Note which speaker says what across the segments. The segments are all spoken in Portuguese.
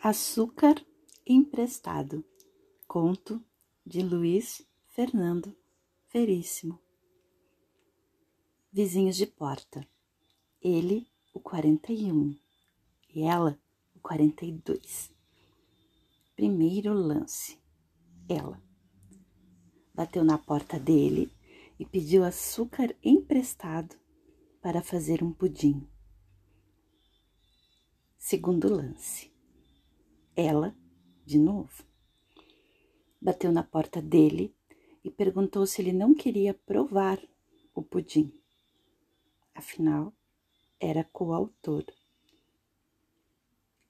Speaker 1: Açúcar emprestado. Conto de Luiz Fernando Veríssimo. Vizinhos de porta. Ele, o 41, e ela, o 42. Primeiro lance. Ela bateu na porta dele e pediu açúcar emprestado para fazer um pudim. Segundo lance ela, de novo, bateu na porta dele e perguntou se ele não queria provar o pudim. Afinal, era coautor.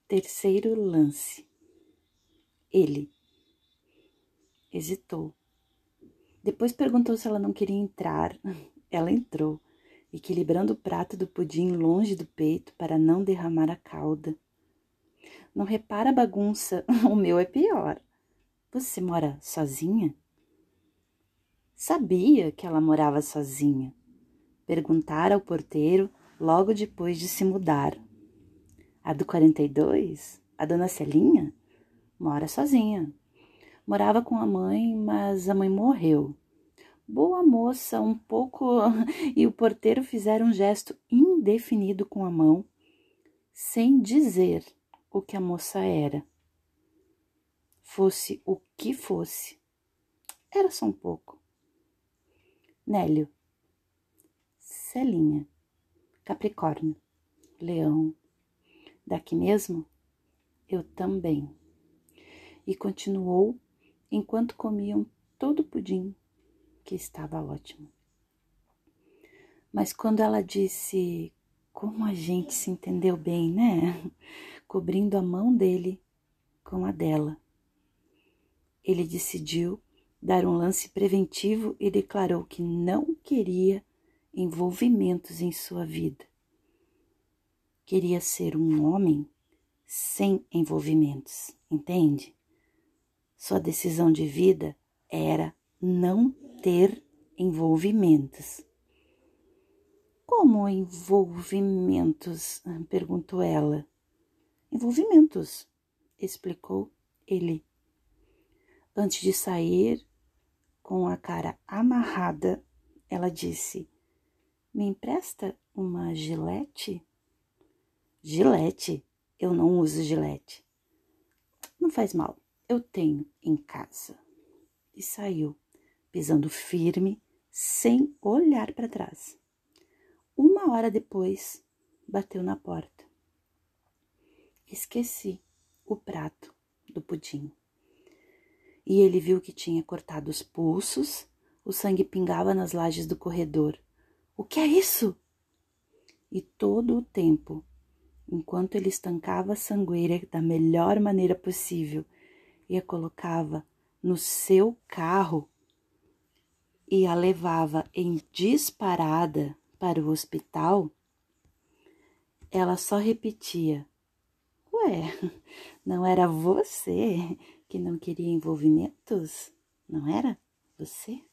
Speaker 1: Terceiro lance. Ele hesitou. Depois perguntou se ela não queria entrar. Ela entrou, equilibrando o prato do pudim longe do peito para não derramar a calda. Não repara a bagunça, o meu é pior. Você mora sozinha? Sabia que ela morava sozinha. Perguntara ao porteiro logo depois de se mudar. A do 42, a dona Celinha, mora sozinha. Morava com a mãe, mas a mãe morreu. Boa moça, um pouco. e o porteiro fizeram um gesto indefinido com a mão, sem dizer o que a moça era. Fosse o que fosse, era só um pouco. Nélio, Celinha, Capricórnio, Leão, daqui mesmo? Eu também. E continuou enquanto comiam todo o pudim, que estava ótimo. Mas quando ela disse como a gente se entendeu bem, né? Cobrindo a mão dele com a dela. Ele decidiu dar um lance preventivo e declarou que não queria envolvimentos em sua vida. Queria ser um homem sem envolvimentos, entende? Sua decisão de vida era não ter envolvimentos. Como envolvimentos? perguntou ela. Envolvimentos, explicou ele. Antes de sair, com a cara amarrada, ela disse: Me empresta uma gilete? Gilete? Eu não uso gilete. Não faz mal, eu tenho em casa. E saiu, pisando firme, sem olhar para trás. Uma hora depois, bateu na porta. Esqueci o prato do pudim. E ele viu que tinha cortado os pulsos, o sangue pingava nas lajes do corredor. O que é isso? E todo o tempo, enquanto ele estancava a sangueira da melhor maneira possível e a colocava no seu carro e a levava em disparada para o hospital, ela só repetia: Ué, não era você que não queria envolvimentos? Não era você?